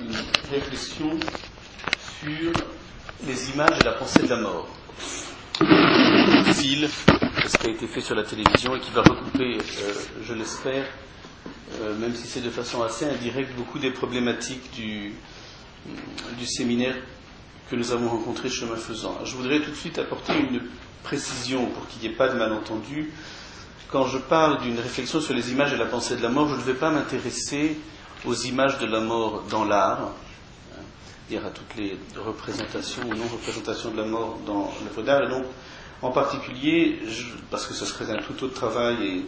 une réflexion sur les images et la pensée de la mort. Fil, ce qui a été fait sur la télévision et qui va recouper, euh, je l'espère, euh, même si c'est de façon assez indirecte, beaucoup des problématiques du, du séminaire que nous avons rencontré chemin faisant. Je voudrais tout de suite apporter une précision pour qu'il n'y ait pas de malentendu. Quand je parle d'une réflexion sur les images et la pensée de la mort, je ne vais pas m'intéresser aux images de la mort dans l'art, dire à toutes les représentations ou non-représentations de la mort dans l'œuvre d'art. Et donc, en particulier, parce que ce serait un tout autre travail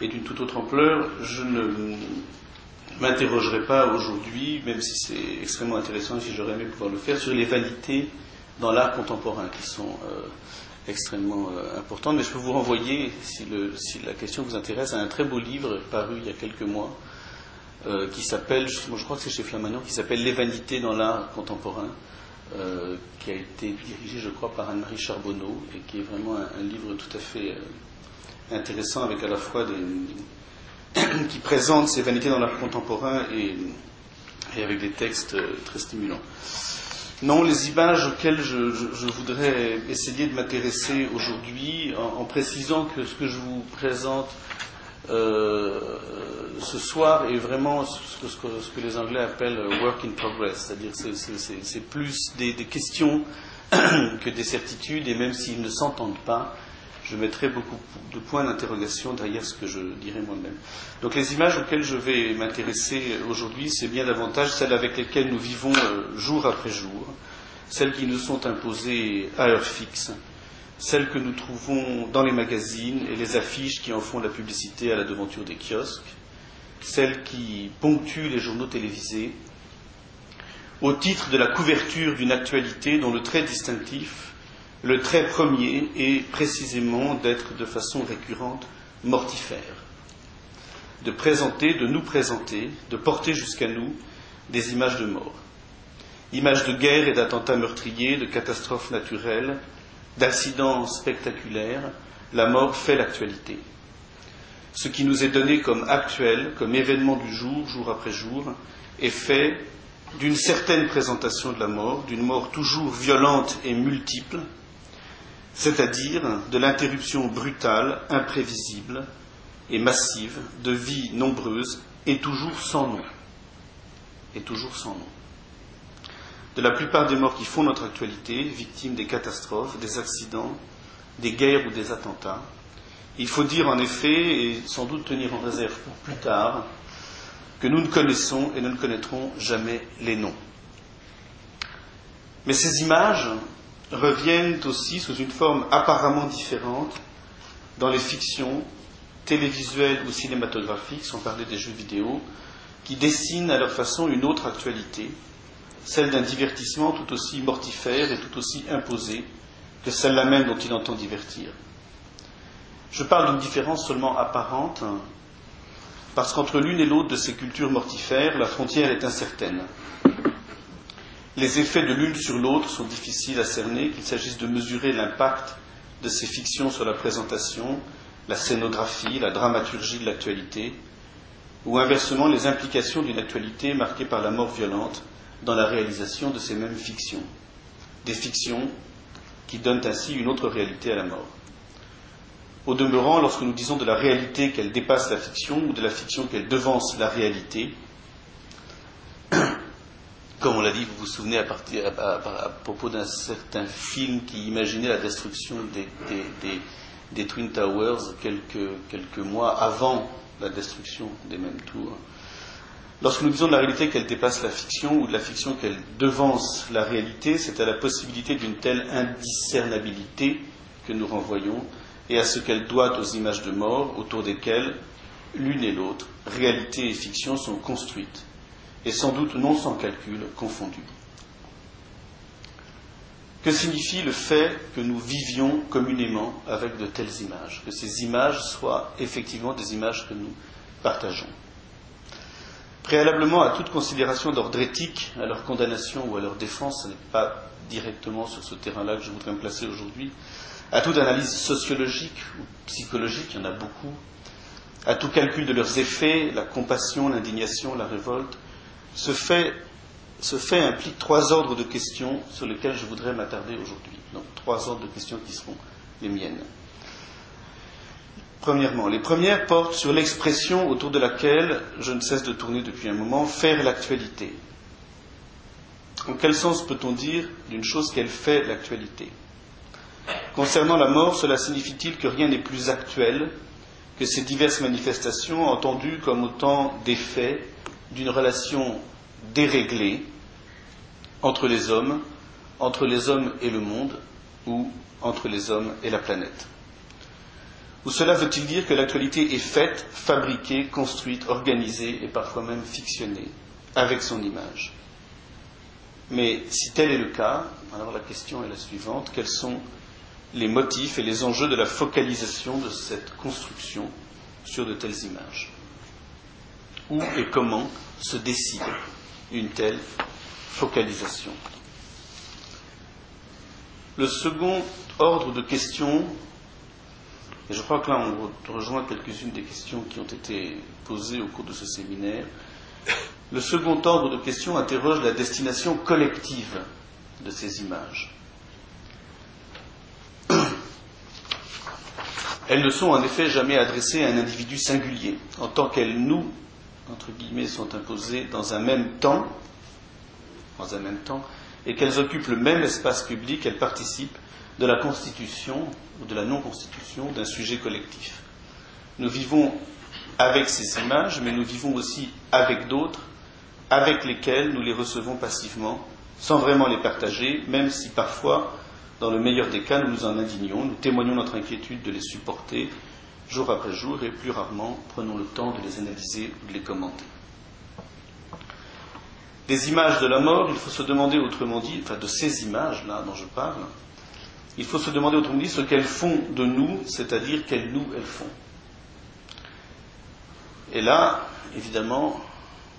et, d'une toute autre ampleur, je ne m'interrogerai pas aujourd'hui, même si c'est extrêmement intéressant et si j'aurais aimé pouvoir le faire, sur les vanités dans l'art contemporain qui sont euh, extrêmement euh, importantes. Mais je peux vous renvoyer, si, si, la question vous intéresse, à un très beau livre paru il y a quelques mois euh, qui s'appelle, je crois que c'est chez Flammarion, qui s'appelle Les vanités dans l'art contemporain. Euh, qui a été dirigé, je crois, par Anne-Marie Charbonneau, et qui est vraiment un, livre tout à fait euh, intéressant, avec à la fois des, qui présente ces vanités dans l'art contemporain et, avec des textes très stimulants. Non, les images auxquelles je, voudrais essayer de m'intéresser aujourd'hui, en, précisant que ce que je vous présente euh, ce soir est vraiment ce que, les Anglais appellent work in progress, c'est-à-dire c'est plus des, des questions que des certitudes, et même s'ils ne s'entendent pas, je mettrai beaucoup de points d'interrogation derrière ce que je dirai moi-même. Donc les images auxquelles je vais m'intéresser aujourd'hui, c'est bien davantage celles avec lesquelles nous vivons euh, jour après jour, celles qui nous sont imposées à heure fixe, celles que nous trouvons dans les magazines et les affiches qui en font la publicité à la devanture des kiosques, celles qui ponctuent les journaux télévisés, au titre de la couverture d'une actualité dont le trait distinctif le trait premier est précisément d'être de façon récurrente mortifère, de présenter, de nous présenter, de porter jusqu'à nous des images de mort, images de guerre et d'attentats meurtriers, de catastrophes naturelles, d'accidents spectaculaires, la mort fait l'actualité. Ce qui nous est donné comme actuel, comme événement du jour, jour après jour, est fait d'une certaine présentation de la mort, d'une mort toujours violente et multiple, c'est-à-dire de l'interruption brutale, imprévisible et massive de vies nombreuses et toujours sans nom. Et toujours sans. De la plupart des morts qui font notre actualité, victimes des catastrophes, des accidents, des guerres ou des attentats, il faut dire en effet, et sans doute tenir en réserve pour plus tard, que nous ne connaissons et nous ne connaîtrons jamais les noms. Mais ces images reviennent aussi sous une forme apparemment différente dans les fictions télévisuelles ou cinématographiques, sans parler des jeux vidéo, qui dessinent à leur façon une autre actualité, celle d'un divertissement tout aussi mortifère et tout aussi imposé que celle-là même dont il entend divertir. Je parle d'une différence seulement apparente, parce qu'entre l'une et l'autre de ces cultures mortifères, la frontière est incertaine. Les effets de l'une sur l'autre sont difficiles à cerner, qu'il s'agisse de mesurer l'impact de ces fictions sur la présentation, la scénographie, la dramaturgie de l'actualité, ou inversement les implications d'une actualité marquée par la mort violente dans la réalisation de ces mêmes fictions. Des fictions qui donnent ainsi une autre réalité à la mort. Au demeurant, lorsque nous disons de la réalité qu'elle dépasse la fiction ou de la fiction qu'elle devance la réalité, comme on l'a dit, vous vous souvenez à, propos d'un certain film qui imaginait la destruction des, Twin Towers quelques, mois avant la destruction des mêmes tours. Lorsque nous disons de la réalité qu'elle dépasse la fiction ou de la fiction qu'elle devance la réalité, c'est à la possibilité d'une telle indiscernabilité que nous renvoyons et à ce qu'elle doit aux images de mort autour desquelles l'une et l'autre, réalité et fiction, sont construites et sans doute non sans calcul confondu. Que signifie le fait que nous vivions communément avec de telles images, que ces images soient effectivement des images que nous partageons Préalablement à toute considération d'ordre éthique, à leur condamnation ou à leur défense, ce n'est pas directement sur ce terrain-là que je voudrais me placer aujourd'hui, à toute analyse sociologique ou psychologique, il y en a beaucoup, à tout calcul de leurs effets, la compassion, l'indignation, la révolte, se fait ce fait implique trois ordres de questions sur lesquels je voudrais m'attarder aujourd'hui. Donc trois ordres de questions qui seront les miennes. Premièrement, les premières portent sur l'expression autour de laquelle je ne cesse de tourner depuis un moment, faire l'actualité. En quel sens peut-on dire d'une chose qu'elle fait l'actualité? Concernant la mort, cela signifie-t-il que rien n'est plus actuel que ces diverses manifestations entendues comme autant d'effets d'une relation déréglée entre les hommes, entre les hommes et le monde, ou entre les hommes et la planète? Ou cela veut-il dire que l'actualité est faite, fabriquée, construite, organisée et parfois même fictionnée, avec son image? Mais si tel est le cas, alors la question est la suivante, quels sont les motifs et les enjeux de la focalisation de cette construction sur de telles images? Où et comment se décide une telle focalisation? Le second ordre de questions, et je crois que là on rejoint quelques-unes des questions qui ont été posées au cours de ce séminaire, le second ordre de questions interroge la destination collective de ces images. Elles ne sont en effet jamais adressées à un individu singulier, en tant qu'elles nous, entre guillemets, sont imposées dans un même temps, dans un même temps, et qu'elles occupent le même espace public, elles participent de la constitution ou de la non-constitution d'un sujet collectif. Nous vivons avec ces images, mais nous vivons aussi avec d'autres, avec lesquelles nous les recevons passivement, sans vraiment les partager, même si parfois dans le meilleur des cas, nous nous en indignons, nous témoignons notre inquiétude de les supporter jour après jour et plus rarement prenons le temps de les analyser ou de les commenter. Des images de la mort, il faut se demander autrement dit, enfin de ces images-là dont je parle, il faut se demander autrement dit ce qu'elles font de nous, c'est-à-dire quelles nous elles font. Et là, évidemment,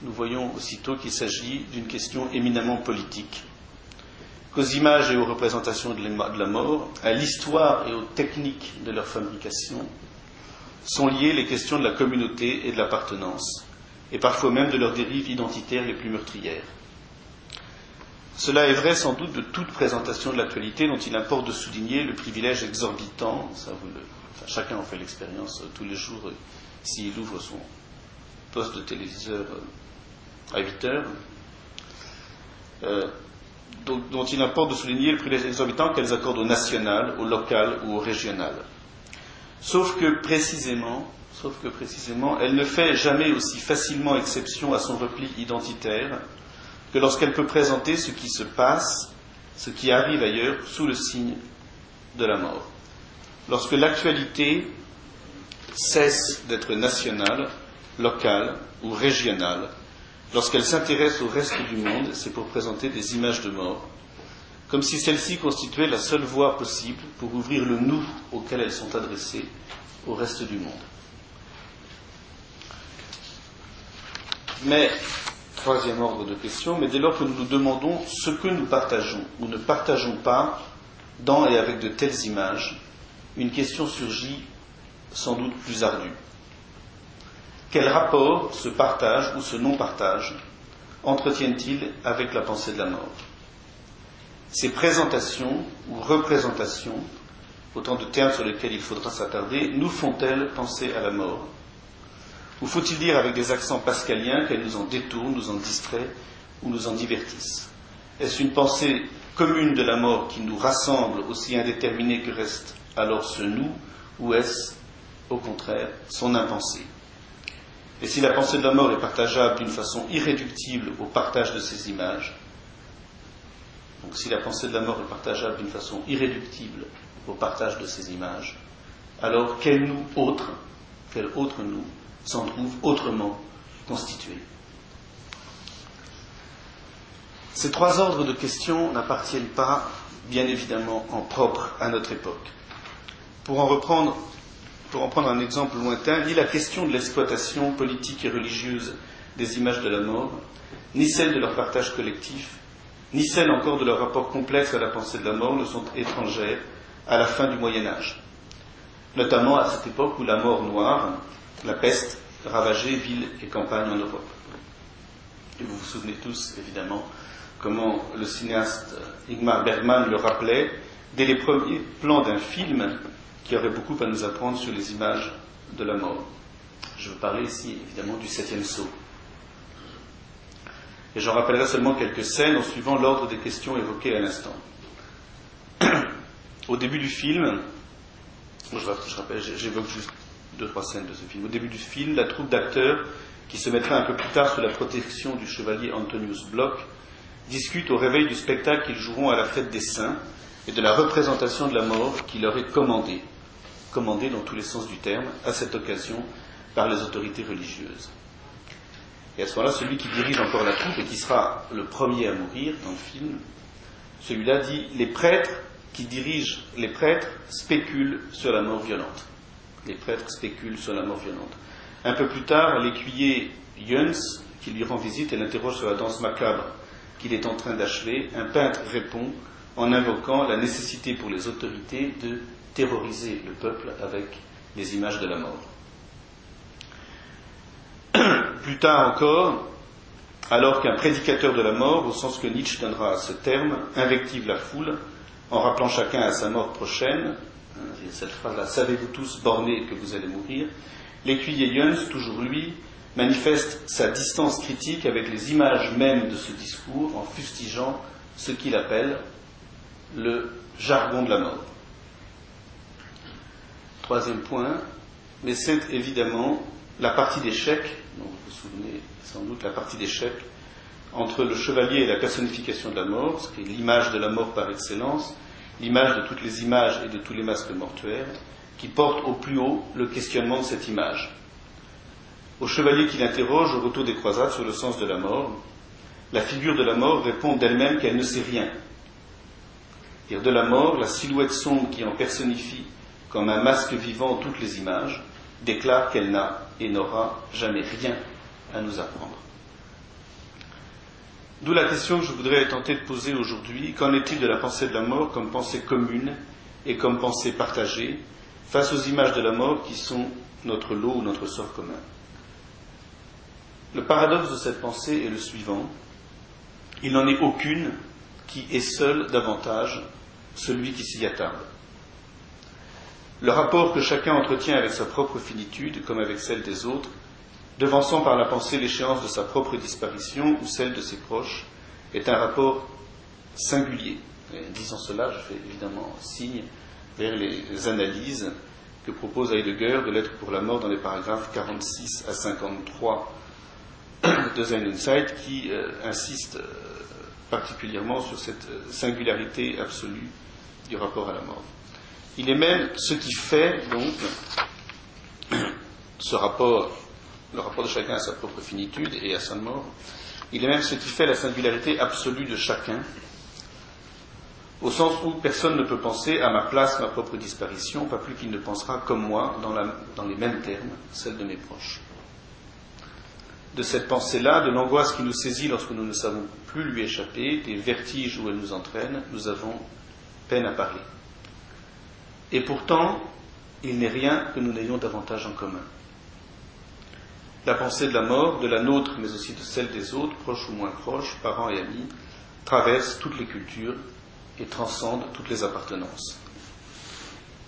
nous voyons aussitôt qu'il s'agit d'une question éminemment politique qu'aux images et aux représentations de la mort, à l'histoire et aux techniques de leur fabrication, sont liées les questions de la communauté et de l'appartenance, et parfois même de leurs dérives identitaires les plus meurtrières. Cela est vrai sans doute de toute présentation de l'actualité dont il importe de souligner le privilège exorbitant, chacun en fait l'expérience euh, tous les jours euh, s'il ouvre son poste de téléviseur euh, à 8 heures, dont, il importe de souligner le privilège exorbitant qu'elles accordent au national, au local ou au régional. Sauf que précisément, sauf que précisément, elle ne fait jamais aussi facilement exception à son repli identitaire que lorsqu'elle peut présenter ce qui se passe, ce qui arrive ailleurs, sous le signe de la mort. Lorsque l'actualité cesse d'être nationale, locale ou régionale, Lorsqu'elle s'intéresse au reste du monde, c'est pour présenter des images de mort, comme si celles-ci constituaient la seule voie possible pour ouvrir le nous auquel elles sont adressées au reste du monde. Mais, troisième ordre de question, mais dès lors que nous nous demandons ce que nous partageons ou ne partageons pas dans et avec de telles images, une question surgit sans doute plus ardue. Quel rapport ce partage ou ce non-partage entretiennent-ils avec la pensée de la mort? Ces présentations ou représentations, autant de termes sur lesquels il faudra s'attarder, nous font-elles penser à la mort? Ou faut-il dire avec des accents pascaliens qu'elles nous en détournent, nous en distraient ou nous en divertissent? Est-ce une pensée commune de la mort qui nous rassemble aussi indéterminée que reste alors ce nous, ou est-ce, au contraire, son impensée et si la pensée de la mort est partageable d'une façon irréductible au partage de ces images, donc si la pensée de la mort est partageable d'une façon irréductible au partage de ces images, alors quel nous autre, quel autre nous s'en trouve autrement constitué Ces trois ordres de questions n'appartiennent pas, bien évidemment, en propre à notre époque. Pour en reprendre pour en prendre un exemple lointain, ni la question de l'exploitation politique et religieuse des images de la mort, ni celle de leur partage collectif, ni celle encore de leur rapport complexe à la pensée de la mort ne sont étrangères à la fin du Moyen Âge, notamment à cette époque où la mort noire, la peste, ravageait villes et campagnes en Europe. Et vous vous souvenez tous, évidemment, comment le cinéaste Ingmar Bergman le rappelait dès les premiers plans d'un film qui aurait beaucoup à nous apprendre sur les images de la mort. Je veux parler ici, évidemment, du septième saut. Et j'en rappellerai seulement quelques scènes en suivant l'ordre des questions évoquées à l'instant. Au début du film, je rappelle, j'évoque juste deux, trois scènes de ce film. Au début du film, la troupe d'acteurs, qui se mettra un peu plus tard sous la protection du chevalier Antonius Bloch, discute au réveil du spectacle qu'ils joueront à la fête des saints et de la représentation de la mort qui leur est commandée, commandée dans tous les sens du terme, à cette occasion par les autorités religieuses. Et à ce moment-là, celui qui dirige encore la troupe et qui sera le premier à mourir dans le film, celui-là dit Les prêtres qui dirigent, les prêtres spéculent sur la mort violente. Les prêtres spéculent sur la mort violente. Un peu plus tard, l'écuyer Jöns, qui lui rend visite et l'interroge sur la danse macabre qu'il est en train d'achever, un peintre répond en invoquant la nécessité pour les autorités de terroriser le peuple avec les images de la mort. Plus tard encore, alors qu'un prédicateur de la mort, au sens que Nietzsche donnera à ce terme, invective la foule en rappelant chacun à sa mort prochaine, hein, cette phrase-là, savez-vous tous bornés que vous allez mourir, l'écuyer Jöns, toujours lui, manifeste sa distance critique avec les images mêmes de ce discours en fustigeant ce qu'il appelle le jargon de la mort. Troisième point, mais c'est évidemment la partie d'échec, dont vous vous souvenez sans doute, la partie d'échec entre le chevalier et la personnification de la mort, ce qui est l'image de la mort par excellence, l'image de toutes les images et de tous les masques mortuaires, qui porte au plus haut le questionnement de cette image. Au chevalier qui l'interroge au retour des croisades sur le sens de la mort, la figure de la mort répond d'elle-même qu'elle ne sait rien. Dire de la mort, la silhouette sombre qui en personnifie comme un masque vivant toutes les images, déclare qu'elle n'a et n'aura jamais rien à nous apprendre. D'où la question que je voudrais tenter de poser aujourd'hui. Qu'en est-il de la pensée de la mort comme pensée commune et comme pensée partagée face aux images de la mort qui sont notre lot ou notre sort commun? Le paradoxe de cette pensée est le suivant. Il n'en est aucune qui est seule davantage celui qui s'y attarde. Le rapport que chacun entretient avec sa propre finitude comme avec celle des autres devançant par la pensée l'échéance de sa propre disparition ou celle de ses proches, est un rapport singulier. disant cela, je fais évidemment signe vers les analyses que propose Heidegger de l'être pour la mort dans les paragraphes 46 à 53 de Sein Insight qui euh, insiste euh, particulièrement sur cette euh, singularité absolue du rapport à la mort. Il est même ce qui fait donc ce rapport le rapport de chacun à sa propre finitude et à sa mort. Il est même ce qui fait la singularité absolue de chacun, au sens où personne ne peut penser à ma place, ma propre disparition, pas plus qu'il ne pensera comme moi, dans, dans les mêmes termes, celle de mes proches. De cette pensée-là, de l'angoisse qui nous saisit lorsque nous ne savons plus lui échapper, des vertiges où elle nous entraîne, nous avons peine à parler. Et pourtant, il n'est rien que nous n'ayons davantage en commun. La pensée de la mort, de la nôtre, mais aussi de celle des autres, proches ou moins proches, parents et amis, traverse toutes les cultures et transcende toutes les appartenances.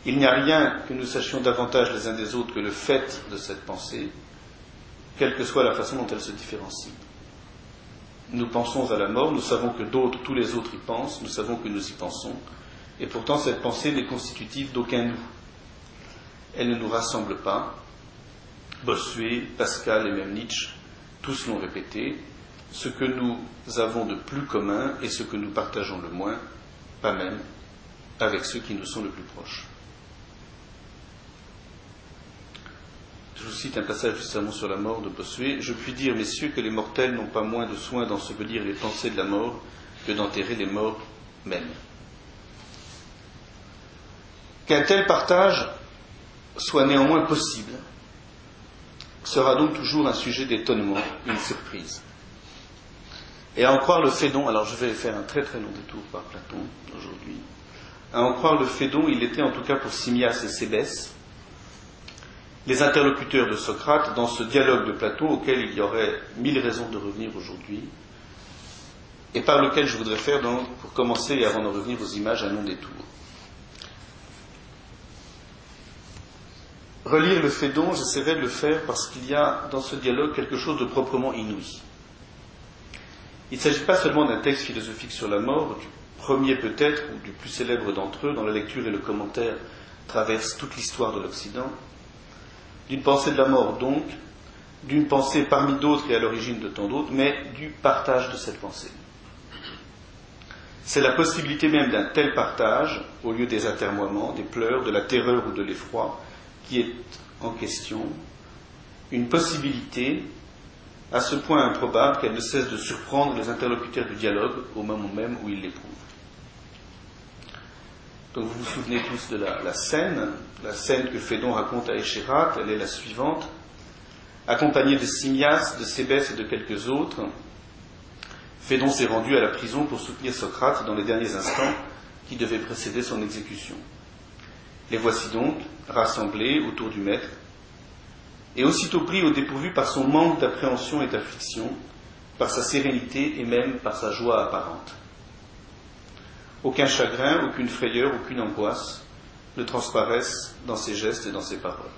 Il n'y a rien que nous sachions davantage les uns des autres que le fait de cette pensée, quelle que soit la façon dont elle se différencie. Nous pensons à la mort, nous savons que d'autres, tous les autres y pensent, nous savons que nous y pensons, et pourtant cette pensée n'est constitutive d'aucun nous. Elle ne nous rassemble pas, Bossuet, Pascal et même Nietzsche, tous l'ont répété, ce que nous avons de plus commun et ce que nous partageons le moins, pas même avec ceux qui nous sont le plus proches. Je vous cite un passage justement sur la mort de Bossuet. Je puis dire, messieurs, que les mortels n'ont pas moins de soin d'ensevelir les pensées de la mort que d'enterrer les morts mêmes. Qu'un tel partage soit néanmoins possible, sera donc toujours un sujet d'étonnement, une surprise. Et à en croire le Fédon, alors je vais faire un très très long détour par Platon aujourd'hui, à en croire le Fédon, il était en tout cas pour Simias et Sébès, les interlocuteurs de Socrate dans ce dialogue de Platon auquel il y aurait mille raisons de revenir aujourd'hui, et par lequel je voudrais faire, donc, pour commencer et avant de revenir aux images, un long détour. Relire le Phédon, j'essaierai de le faire parce qu'il y a dans ce dialogue quelque chose de proprement inouï. Il ne s'agit pas seulement d'un texte philosophique sur la mort, du premier peut-être, ou du plus célèbre d'entre eux, dont la lecture et le commentaire traversent toute l'histoire de l'Occident, d'une pensée de la mort donc, d'une pensée parmi d'autres et à l'origine de tant d'autres, mais du partage de cette pensée. C'est la possibilité même d'un tel partage, au lieu des atermoiements, des pleurs, de la terreur ou de l'effroi, qui est en question, une possibilité à ce point improbable qu'elle ne cesse de surprendre les interlocuteurs du dialogue au moment même où ils l'éprouvent. Donc vous vous souvenez tous de la, scène, la scène que Phédon raconte à Échérat, elle est la suivante. Accompagné de Simias, de Sébès et de quelques autres, Phédon s'est rendu à la prison pour soutenir Socrate dans les derniers instants qui devaient précéder son exécution. Les voici donc rassemblés autour du maître, et aussitôt pris au dépourvu par son manque d'appréhension et d'affliction, par sa sérénité et même par sa joie apparente. Aucun chagrin, aucune frayeur, aucune angoisse ne transparaissent dans ses gestes et dans ses paroles.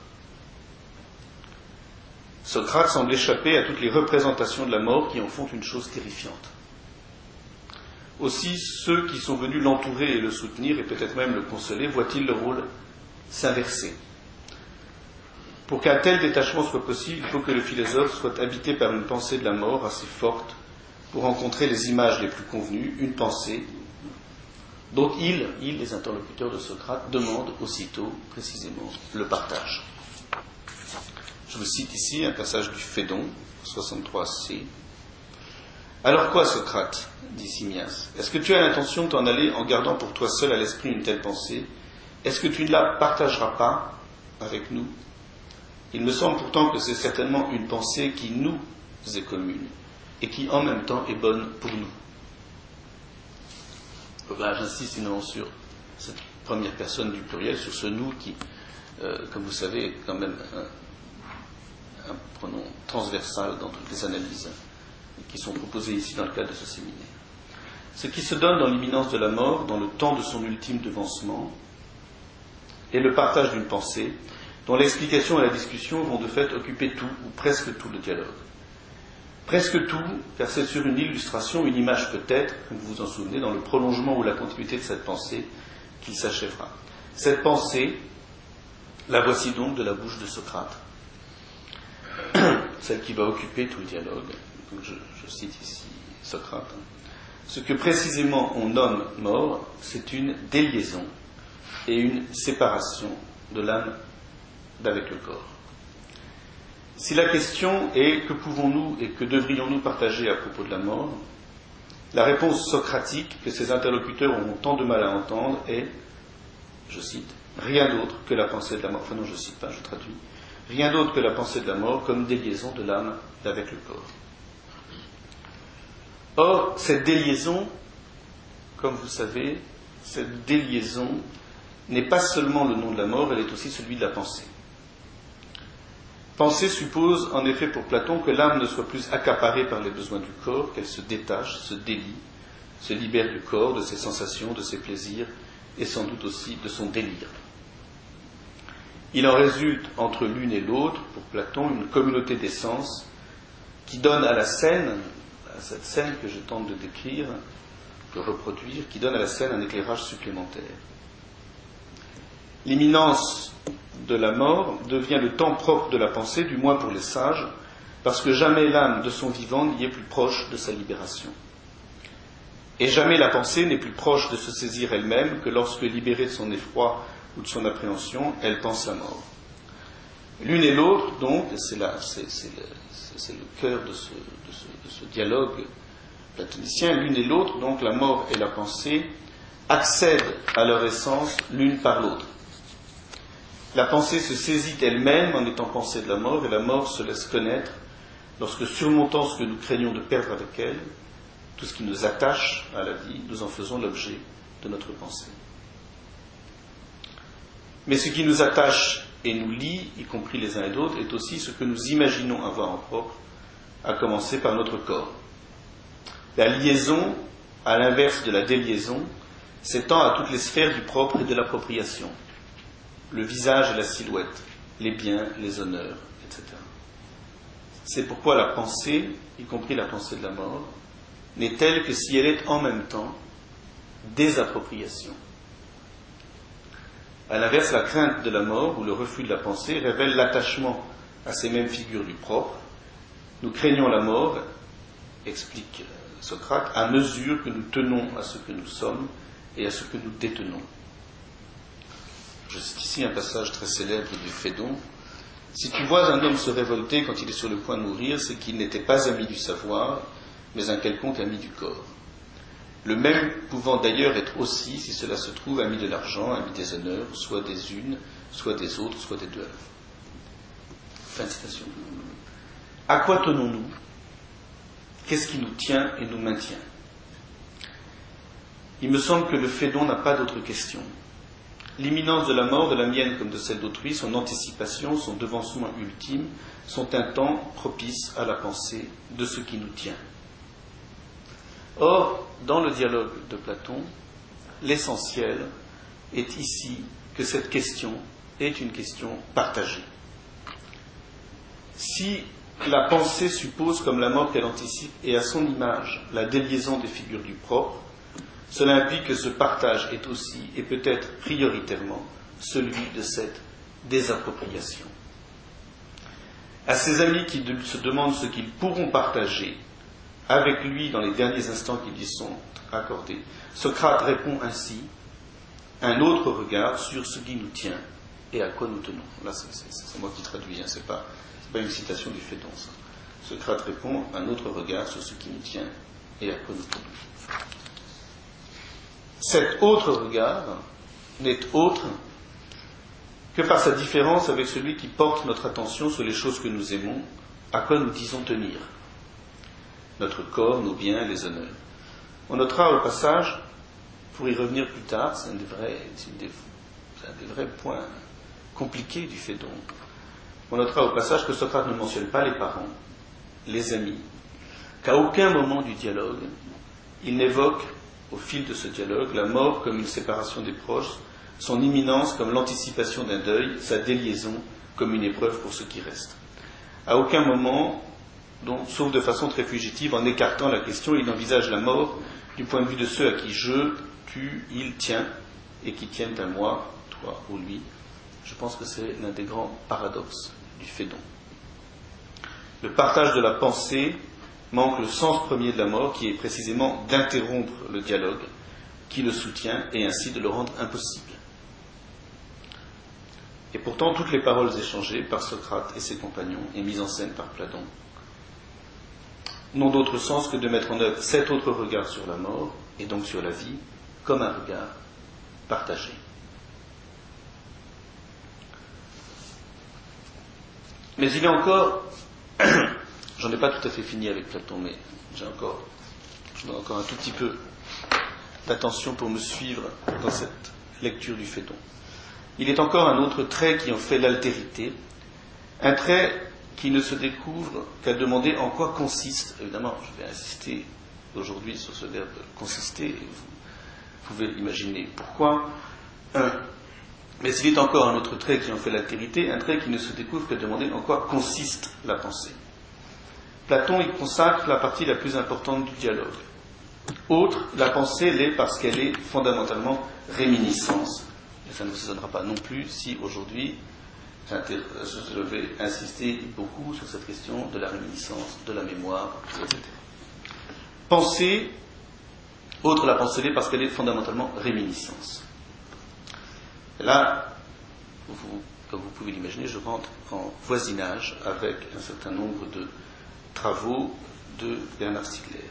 Socrate semble échapper à toutes les représentations de la mort qui en font une chose terrifiante. Aussi, ceux qui sont venus l'entourer et le soutenir, et peut-être même le consoler, voient-ils le rôle s'inverser? Pour qu'un tel détachement soit possible, il faut que le philosophe soit habité par une pensée de la mort assez forte pour rencontrer les images les plus convenues, une pensée donc ils, ils, les interlocuteurs de Socrate, demandent aussitôt, précisément, le partage. Je vous cite ici un passage du Phédon, 63c. Alors quoi, Socrate dit Simias Est-ce que tu as l'intention de t'en aller en gardant pour toi seul à l'esprit une telle pensée? Est-ce que tu ne la partageras pas avec nous? Il me semble pourtant que c'est certainement une pensée qui nous est commune et qui en même temps est bonne pour nous. J'insiste sinon sur cette première personne du pluriel, sur ce nous qui, euh, comme vous savez, est quand même un, pronom transversal dans toutes les analyses? Qui sont proposées ici dans le cadre de ce séminaire. Ce qui se donne dans l'imminence de la mort, dans le temps de son ultime devancement, est le partage d'une pensée dont l'explication et la discussion vont de fait occuper tout, ou presque tout le dialogue. Presque tout, car c'est sur une illustration, une image peut-être, comme vous vous en souvenez, dans le prolongement ou la continuité de cette pensée, qu'il s'achèvera. Cette pensée, la voici donc de la bouche de Socrate, celle qui va occuper tout le dialogue. Je, cite ici Socrate. Ce que précisément on nomme mort, c'est une déliaison et une séparation de l'âme d'avec le corps. Si la question est que pouvons-nous et que devrions-nous partager à propos de la mort, la réponse socratique que ces interlocuteurs ont tant de mal à entendre est, je cite, rien d'autre que la pensée de la mort. Enfin non, je cite pas, je traduis. Rien d'autre que la pensée de la mort comme déliaison de l'âme avec le corps. Or, cette déliaison, comme vous savez, cette déliaison n'est pas seulement le nom de la mort, elle est aussi celui de la pensée. Penser suppose en effet pour Platon que l'âme ne soit plus accaparée par les besoins du corps, qu'elle se détache, se délie, se libère du corps, de ses sensations, de ses plaisirs et sans doute aussi de son délire. Il en résulte entre l'une et l'autre, pour Platon, une communauté d'essence qui donne à la scène, cette scène que je tente de décrire, de reproduire, qui donne à la scène un éclairage supplémentaire. L'imminence de la mort devient le temps propre de la pensée, du moins pour les sages, parce que jamais l'âme de son vivant n'y est plus proche de sa libération. Et jamais la pensée n'est plus proche de se saisir elle-même que lorsque, libérée de son effroi ou de son appréhension, elle pense la mort. L'une et l'autre, donc, c'est le, cœur de ce, dialogue platonicien, l'une et l'autre, donc la mort et la pensée, accèdent à leur essence l'une par l'autre. La pensée se saisit elle-même en étant pensée de la mort, et la mort se laisse connaître lorsque, surmontant ce que nous craignons de perdre avec elle, tout ce qui nous attache à la vie, nous en faisons l'objet de notre pensée. Mais ce qui nous attache et nous lie, y compris les uns et d'autres, est aussi ce que nous imaginons avoir en propre, à commencer par notre corps. La liaison, à l'inverse de la déliaison, s'étend à toutes les sphères du propre et de l'appropriation. Le visage et la silhouette, les biens, les honneurs, etc. C'est pourquoi la pensée, y compris la pensée de la mort, n'est telle que si elle est en même temps désappropriation. À l'inverse, la crainte de la mort ou le refus de la pensée révèle l'attachement à ces mêmes figures du propre. Nous craignons la mort, explique Socrate, à mesure que nous tenons à ce que nous sommes et à ce que nous détenons. Je cite ici un passage très célèbre du Phédon. Si tu vois un homme se révolter quand il est sur le point de mourir, c'est qu'il n'était pas ami du savoir, mais un quelconque ami du corps. Le même pouvant d'ailleurs être aussi, si cela se trouve, ami de l'argent, ami des honneurs, soit des unes, soit des autres, soit des deux Fin de citation. À quoi tenons-nous? Qu'est-ce qui nous tient et nous maintient? Il me semble que le Fédon n'a pas d'autre question. L'imminence de la mort, de la mienne comme de celle d'autrui, son anticipation, son devancement ultime, sont un temps propice à la pensée de ce qui nous tient. Or, dans le dialogue de Platon, l'essentiel est ici que cette question est une question partagée. Si la pensée suppose comme la mort qu'elle anticipe et à son image la déliaison des figures du propre, cela implique que ce partage est aussi et peut-être prioritairement celui de cette désappropriation. À ses amis qui se demandent ce qu'ils pourront partager avec lui dans les derniers instants qui lui sont accordés, Socrate répond ainsi un autre regard sur ce qui nous tient et à quoi nous tenons. Là, c'est moi qui traduis, hein, c'est pas, une citation du Phédon. Socrate répond un autre regard sur ce qui nous tient et à quoi nous tenons. Cet autre regard n'est autre que par sa différence avec celui qui porte notre attention sur les choses que nous aimons, à quoi nous disons tenir notre corps, nos biens, les honneurs. On notera au passage, pour y revenir plus tard, c'est un des vrais, des, vrais points compliqués du fait donc. On notera au passage que Socrate ne mentionne pas les parents, les amis, qu'à aucun moment du dialogue, il n'évoque, au fil de ce dialogue, la mort comme une séparation des proches, son imminence comme l'anticipation d'un deuil, sa déliaison comme une épreuve pour ceux qui restent. À aucun moment, donc, sauf de façon très fugitive, en écartant la question, il envisage la mort du point de vue de ceux à qui je, tu, il tient, et qui tiennent à moi, toi ou lui. Je pense que c'est l'un des grands paradoxes du Fédon. Le partage de la pensée manque le sens premier de la mort, qui est précisément d'interrompre le dialogue qui le soutient et ainsi de le rendre impossible. Et pourtant, toutes les paroles échangées par Socrate et ses compagnons et mises en scène par Platon n'ont d'autre sens que de mettre en œuvre cet autre regard sur la mort, et donc sur la vie, comme un regard partagé. Mais il y a encore, j'en ai pas tout à fait fini avec Platon, mais j'ai encore, encore un tout petit peu d'attention pour me suivre dans cette lecture du Phédon. Il est encore un autre trait qui en fait l'altérité, un trait qui ne se découvre qu'à demander en quoi consiste, évidemment, je vais insister aujourd'hui sur ce verbe consister, vous pouvez imaginer pourquoi, mais il est encore un autre trait qui en fait l'altérité, un trait qui ne se découvre qu'à demander en quoi consiste la pensée. Platon y consacre la partie la plus importante du dialogue. Autre, la pensée l'est parce qu'elle est fondamentalement réminiscence. Et ça ne vous étonnera pas non plus si aujourd'hui je vais insister beaucoup sur cette question de la réminiscence, de la mémoire, etc. Pensée, autre la pensée parce qu'elle est fondamentalement réminiscence. là, comme vous pouvez l'imaginer, je rentre en voisinage avec un certain nombre de travaux de Bernard Stiegler.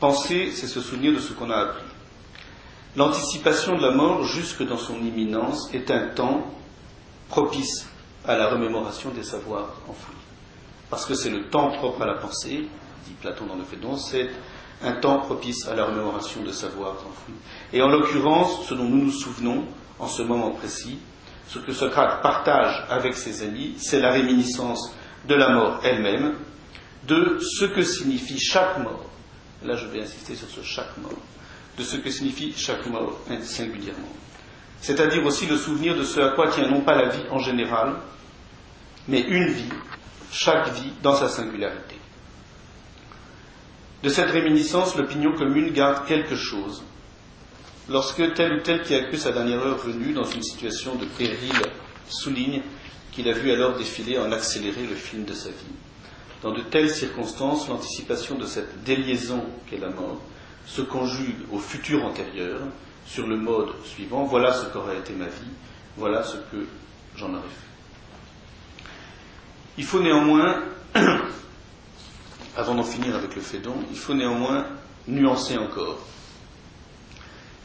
Penser, c'est se souvenir de ce qu'on a appris. L'anticipation de la mort jusque dans son imminence est un temps propice à la remémoration des savoirs enfouis. Parce que c'est le temps propre à la pensée, dit Platon dans le Phédon, c'est un temps propice à la remémoration des savoirs enfouis. Et en l'occurrence, ce dont nous nous souvenons en ce moment précis, ce que Socrate partage avec ses amis, c'est la réminiscence de la mort elle-même, de ce que signifie chaque mort. Là, je vais insister sur ce chaque mort, de ce que signifie chaque mort singulièrement. C'est-à-dire aussi le souvenir de ce à quoi tient non pas la vie en général, mais une vie, chaque vie dans sa singularité. De cette réminiscence, l'opinion commune garde quelque chose. Lorsque tel ou tel qui a cru sa dernière heure venue dans une situation de péril souligne qu'il a vu alors défiler en accéléré le film de sa vie. Dans de telles circonstances, l'anticipation de cette déliaison qu'est la mort se conjugue au futur antérieur sur le mode suivant voilà ce qu'aurait été ma vie, voilà ce que j'en aurais fait. Il faut néanmoins, avant d'en finir avec le fédon, il faut néanmoins nuancer encore.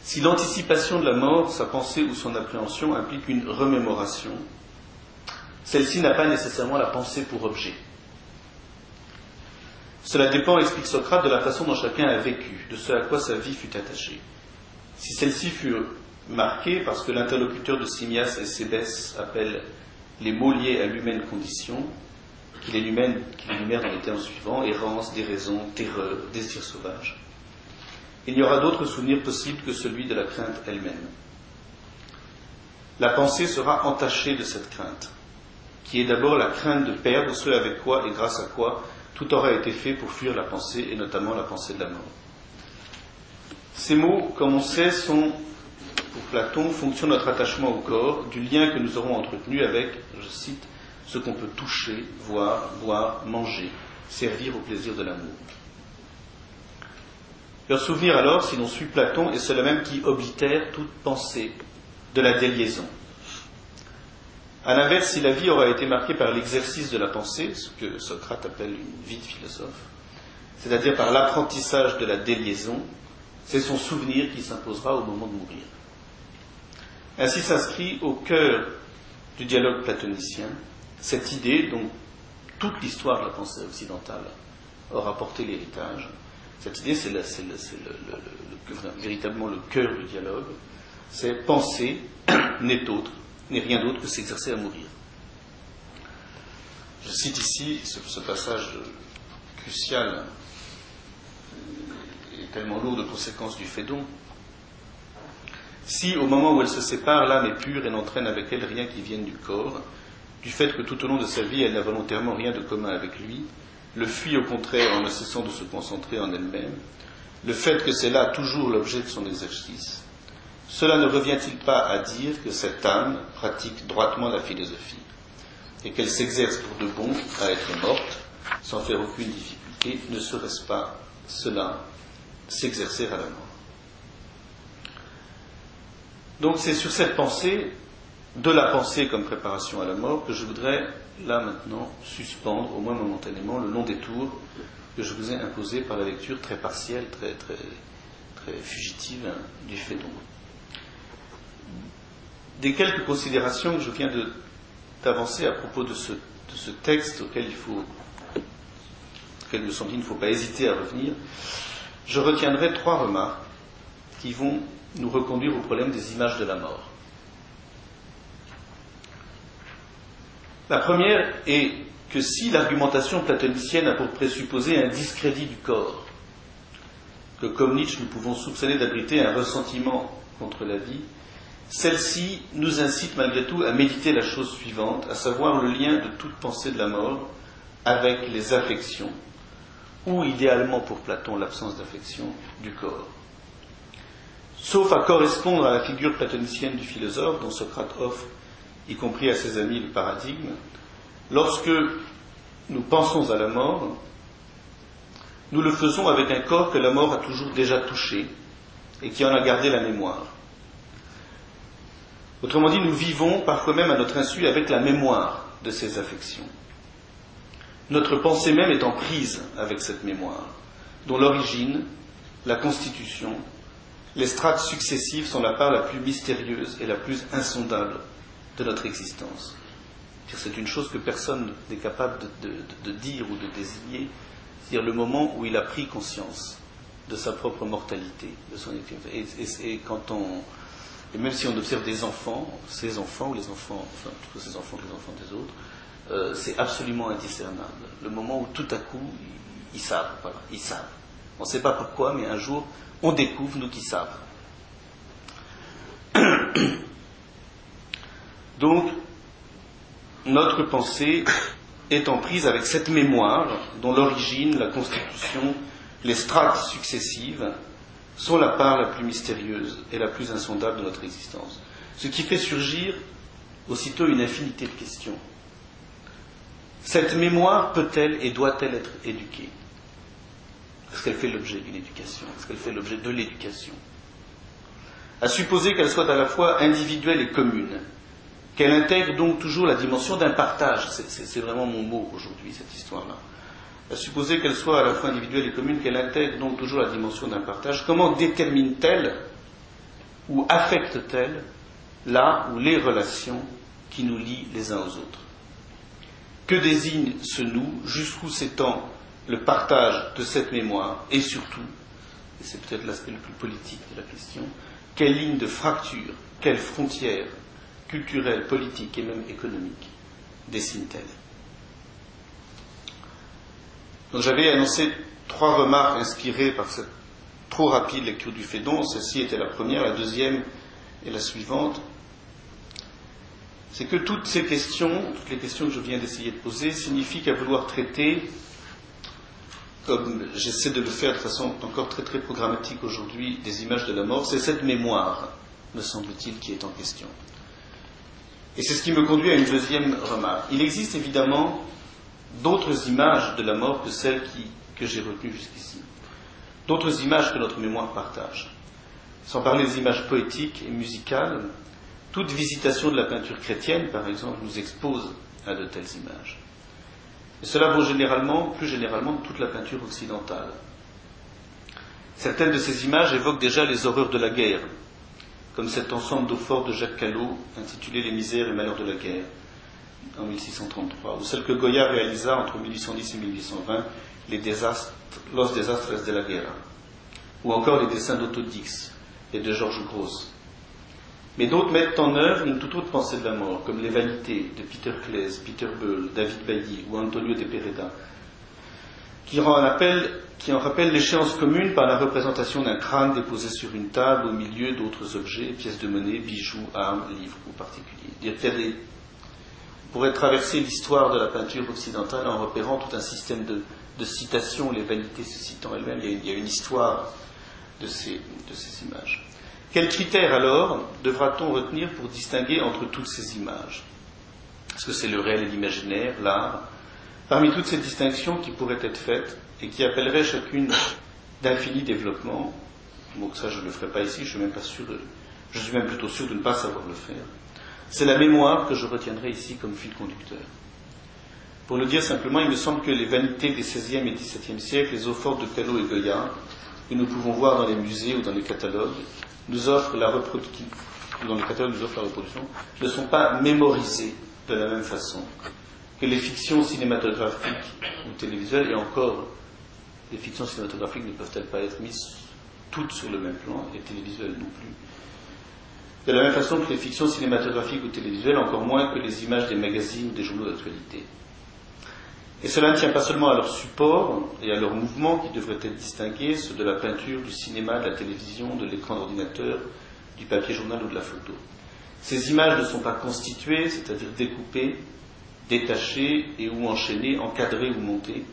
Si l'anticipation de la mort, sa pensée ou son appréhension implique une remémoration, celle-ci n'a pas nécessairement la pensée pour objet. Cela dépend, explique Socrate, de la façon dont chacun a vécu, de ce à quoi sa vie fut attachée. Si celle-ci fut marquée parce que l'interlocuteur de Simias et Sébès appelle les mots liés à l'humaine condition, qu'il énumère, dans les termes suivants errance, déraison, terreur, désir sauvage, il n'y aura d'autre souvenir possible que celui de la crainte elle-même. La pensée sera entachée de cette crainte, qui est d'abord la crainte de perdre ce avec quoi et grâce à quoi tout aura été fait pour fuir la pensée, et notamment la pensée de la mort. Ces mots, comme on sait, sont, pour Platon, fonction de notre attachement au corps, du lien que nous aurons entretenu avec, je cite, ce qu'on peut toucher, voir, boire, manger, servir au plaisir de l'amour. Leur souvenir alors, si l'on suit Platon, est cela même qui oblitère toute pensée de la déliaison. A l'inverse, si la vie aura été marquée par l'exercice de la pensée, ce que Socrate appelle une vie de philosophe, c'est-à-dire par l'apprentissage de la déliaison, c'est son souvenir qui s'imposera au moment de mourir. Ainsi s'inscrit au cœur du dialogue platonicien cette idée dont toute l'histoire de la pensée occidentale aura porté l'héritage. Cette idée, c'est véritablement le cœur du dialogue. C'est penser n'est autre n'est rien d'autre que s'exercer à mourir. Je cite ici ce, passage crucial tellement lourd de conséquences du Fédon. Si, au moment où elle se sépare, l'âme est pure et n'entraîne avec elle rien qui vienne du corps, du fait que tout au long de sa vie elle n'a volontairement rien de commun avec lui, le fuit au contraire en ne cessant de se concentrer en elle-même, le fait que c'est là toujours l'objet de son exercice, cela ne revient-il pas à dire que cette âme pratique droitement la philosophie et qu'elle s'exerce pour de bon à être morte sans faire aucune difficulté Ne serait-ce pas cela s'exercer à la mort. Donc c'est sur cette pensée, de la pensée comme préparation à la mort, que je voudrais là maintenant suspendre, au moins momentanément, le long des tours que je vous ai imposé par la lecture très partielle, très, fugitive du Phédon des quelques considérations que je viens d'avancer à propos de ce, texte auquel il faut, auquel me il ne faut pas hésiter à revenir, je retiendrai trois remarques qui vont nous reconduire au problème des images de la mort. La première est que si l'argumentation platonicienne a pour présupposer un discrédit du corps, que comme Nietzsche nous pouvons soupçonner d'abriter un ressentiment contre la vie, celle-ci nous incite malgré tout à méditer la chose suivante, à savoir le lien de toute pensée de la mort avec les affections, ou idéalement pour Platon l'absence d'affection du corps. Sauf à correspondre à la figure platonicienne du philosophe dont Socrate offre, y compris à ses amis, le paradigme, lorsque nous pensons à la mort, nous le faisons avec un corps que la mort a toujours déjà touché et qui en a gardé la mémoire. Autrement dit, nous vivons parfois même à notre insu avec la mémoire de ces affections. Notre pensée même est en prise avec cette mémoire, dont l'origine, la constitution, les strates successives sont la part la plus mystérieuse et la plus insondable de notre existence. C'est une chose que personne n'est capable de, dire ou de désigner, c'est-à-dire le moment où il a pris conscience de sa propre mortalité, de son et, et Et même si on observe des enfants, ces enfants ou les enfants, enfin plutôt ces enfants les enfants des autres, euh, c'est absolument indiscernable. Le moment où tout à coup, ils, savent, ils savent. On ne sait pas pourquoi, mais un jour, on découvre, nous qui savent. Donc, notre pensée est en prise avec cette mémoire dont l'origine, la constitution, les strates successives sont la part la plus mystérieuse et la plus insondable de notre existence. Ce qui fait surgir aussitôt une infinité de questions. Cette mémoire peut-elle et doit-elle être éduquée? Est-ce qu'elle fait l'objet d'une éducation? Est-ce qu'elle fait l'objet de l'éducation? À supposer qu'elle soit à la fois individuelle et commune, qu'elle intègre donc toujours la dimension d'un partage, c'est vraiment mon mot aujourd'hui, cette histoire-là, à supposer qu'elle soit à la fois individuelle et commune, qu'elle intègre donc toujours la dimension d'un partage, comment détermine-t-elle ou affecte-t-elle là ou les relations qui nous lient les uns aux autres? Que désigne ce nous Jusqu'où s'étend le partage de cette mémoire Et surtout, et c'est peut-être l'aspect le plus politique de la question, quelle ligne de fracture, quelle frontière culturelle, politique et même économique dessine-t-elle j'avais annoncé trois remarques inspirées par cette trop rapide lecture du Fédon. Celle-ci était la première, la deuxième et la suivante. C'est que toutes ces questions, toutes les questions que je viens d'essayer de poser, signifient qu'à vouloir traiter, comme j'essaie de le faire de façon encore très très programmatique aujourd'hui, des images de la mort, c'est cette mémoire, me semble-t-il, qui est en question. Et c'est ce qui me conduit à une deuxième remarque. Il existe évidemment d'autres images de la mort que celles que j'ai retenues jusqu'ici. D'autres images que notre mémoire partage. Sans parler des images poétiques et musicales, toute visitation de la peinture chrétienne, par exemple, nous expose à de telles images. Et cela vaut généralement, plus généralement, toute la peinture occidentale. Certaines de ces images évoquent déjà les horreurs de la guerre, comme cet ensemble d'eau fortes de Jacques Callot intitulé Les misères et malheurs de la guerre, en 1633, ou celle que Goya réalisa entre 1810 et 1820, les désastres, Los Desastres de la Guerra, ou encore les dessins d'Otto Dix et de Georges Gross. Mais d'autres mettent en œuvre une toute autre pensée de la mort, comme Les Vanités de Peter Claes, Peter Beul, David Bailly ou Antonio de Pereda, qui, qui en rappellent l'échéance commune par la représentation d'un crâne déposé sur une table au milieu d'autres objets, pièces de monnaie, bijoux, armes, livres ou particuliers. Des pourrait traverser l'histoire de la peinture occidentale en repérant tout un système de, citations, les vanités se citant elles-mêmes. Il, y a une histoire de ces images. Quels critères alors devra-t-on retenir pour distinguer entre toutes ces images? Est-ce que c'est le réel et l'imaginaire, l'art? Parmi toutes ces distinctions qui pourraient être faites et qui appelleraient chacune d'infini développement, donc ça je ne le ferai pas ici, je suis même pas sûr, je suis même plutôt sûr de ne pas savoir le faire. C'est la mémoire que je retiendrai ici comme fil conducteur. Pour le dire simplement, il me semble que les vanités des XVIe et XVIIe siècles, les eaux-fortes de Callot et Goya, que nous pouvons voir dans les musées ou dans les catalogues, nous offrent la reproduction, dans les nous offrent la reproduction, ne sont pas mémorisées de la même façon que les fictions cinématographiques ou télévisuelles, et encore, les fictions cinématographiques ne peuvent-elles pas être mises toutes sur le même plan, et télévisuelles non plus de la même façon que les fictions cinématographiques ou télévisuelles, encore moins que les images des magazines ou des journaux d'actualité. Et cela ne tient pas seulement à leur support et à leur mouvement qui devraient être distingués, ceux de la peinture, du cinéma, de la télévision, de l'écran d'ordinateur, du papier journal ou de la photo. Ces images ne sont pas constituées, c'est-à-dire découpées, détachées et ou enchaînées, encadrées ou montées,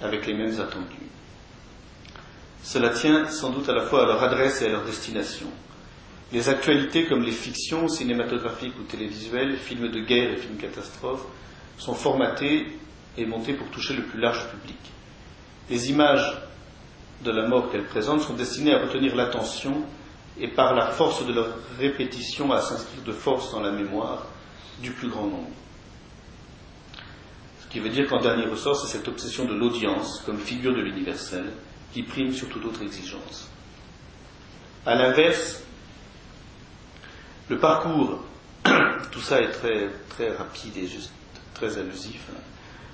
avec les mêmes attendus. Cela tient sans doute à la fois à leur adresse et à leur destination. Les actualités comme les fictions cinématographiques ou télévisuelles, films de guerre et films catastrophes, sont formatées et montées pour toucher le plus large public. Les images de la mort qu'elles présentent sont destinées à retenir l'attention et par la force de leur répétition à s'inscrire de force dans la mémoire du plus grand nombre. Ce qui veut dire qu'en dernier ressort, c'est cette obsession de l'audience comme figure de l'universel qui prime sur toute autre exigence. À l'inverse, le parcours, tout ça est très, très rapide et juste très allusif.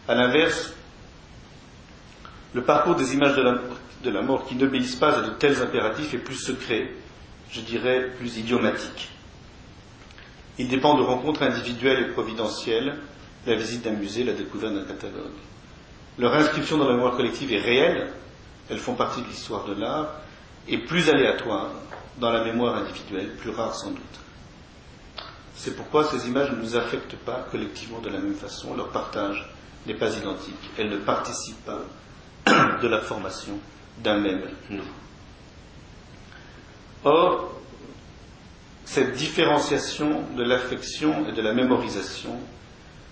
À l'inverse, le parcours des images de la, mort qui n'obéissent pas à de tels impératifs est plus secret, je dirais, plus idiomatique. Il dépend de rencontres individuelles et providentielles, la visite d'un musée, la découverte d'un catalogue. Leur inscription dans la mémoire collective est réelle, elles font partie de l'histoire de l'art, et plus aléatoire dans la mémoire individuelle, plus rare sans doute. C'est pourquoi ces images ne nous affectent pas collectivement de la même façon, leur partage n'est pas identique, elles ne participent pas de la formation d'un même nous. Or, cette différenciation de l'affection et de la mémorisation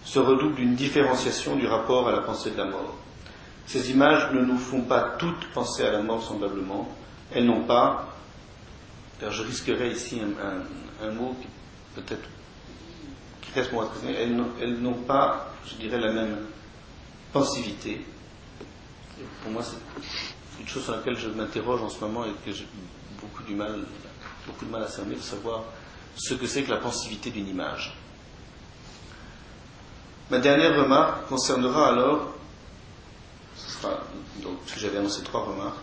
se redouble d'une différenciation du rapport à la pensée de la mort. Ces images ne nous font pas toutes penser à la mort semblablement, elles n'ont pas, je risquerais ici un, mot qui peut-être qui elles n'ont pas, je dirais, la même pensivité. pour moi, c'est une chose sur laquelle je m'interroge en ce moment et que j'ai beaucoup du mal, beaucoup de mal à cerner, de savoir ce que c'est que la pensivité d'une image. Ma dernière remarque concernera alors, ce sera, donc, j'avais annoncé trois remarques,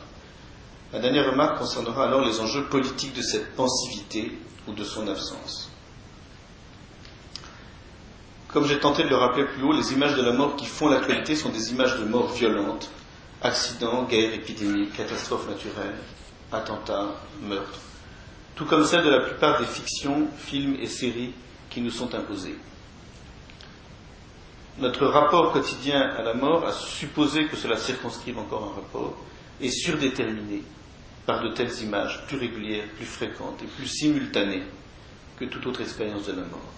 ma dernière remarque concernera alors les enjeux politiques de cette pensivité ou de son absence. Comme j'ai tenté de le rappeler plus haut, les images de la mort qui font l'actualité sont des images de mort violentes, accidents, guerres, épidémies, catastrophes naturelles, attentats, meurtres, tout comme celles de la plupart des fictions, films et séries qui nous sont imposées. Notre rapport quotidien à la mort, a supposé que cela circonscrive encore un rapport, est surdéterminé par de telles images plus régulières, plus fréquentes et plus simultanées que toute autre expérience de la mort.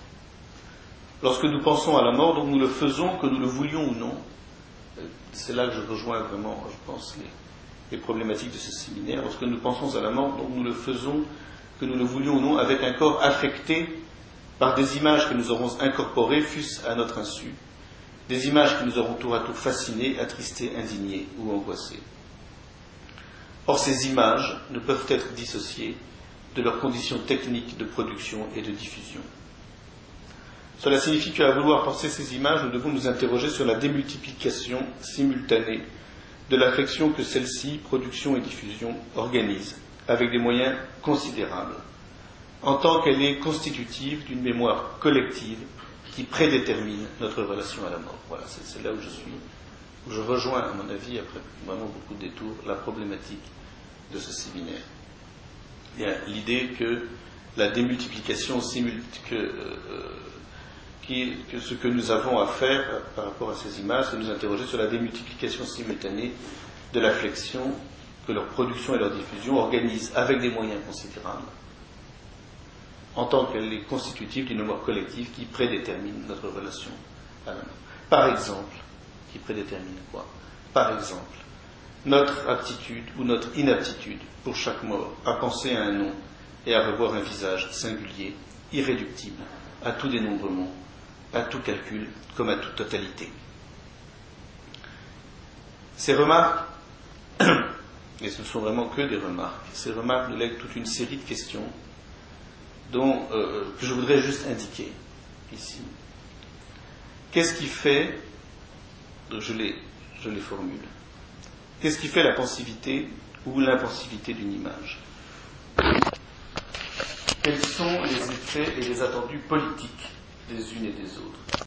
Lorsque nous pensons à la mort, donc nous le faisons, que nous le voulions ou non, c'est là que je rejoins vraiment, je pense, les, problématiques de ce séminaire. Lorsque nous pensons à la mort, donc nous le faisons, que nous le voulions ou non, avec un corps affecté par des images que nous aurons incorporées, fût-ce à notre insu, des images qui nous auront tour à tour fascinés, attristés, indignés ou angoissés. Or, ces images ne peuvent être dissociées de leurs conditions techniques de production et de diffusion. Cela signifie qu'à vouloir penser ces images, nous devons nous interroger sur la démultiplication simultanée de l'affection que celle-ci, production et diffusion, organise, avec des moyens considérables, en tant qu'elle est constitutive d'une mémoire collective qui prédétermine notre relation à la mort. Voilà, c'est là où je suis, où je rejoins, à mon avis, après vraiment beaucoup de détours, la problématique de ce séminaire. L'idée que la démultiplication simultanée, euh, ce que nous avons à faire par rapport à ces images, c'est nous interroger sur la démultiplication simultanée de la flexion que leur production et leur diffusion organisent avec des moyens considérables, en tant qu'elle est constitutive d'une mémoire collective qui prédétermine notre relation à la mort. Par exemple, qui prédétermine quoi? Par exemple, notre aptitude ou notre inaptitude pour chaque mort à penser à un nom et à revoir un visage singulier, irréductible, à tout dénombrement, à tout calcul comme à toute totalité. Ces remarques, et ce ne sont vraiment que des remarques, ces remarques nous lèguent toute une série de questions dont, euh, que je voudrais juste indiquer ici. Qu'est-ce qui fait, je les, je les formule, qu'est-ce qui fait la pensivité ou l'impensivité d'une image? Quels sont les effets et les attendus politiques? Des unes et des autres.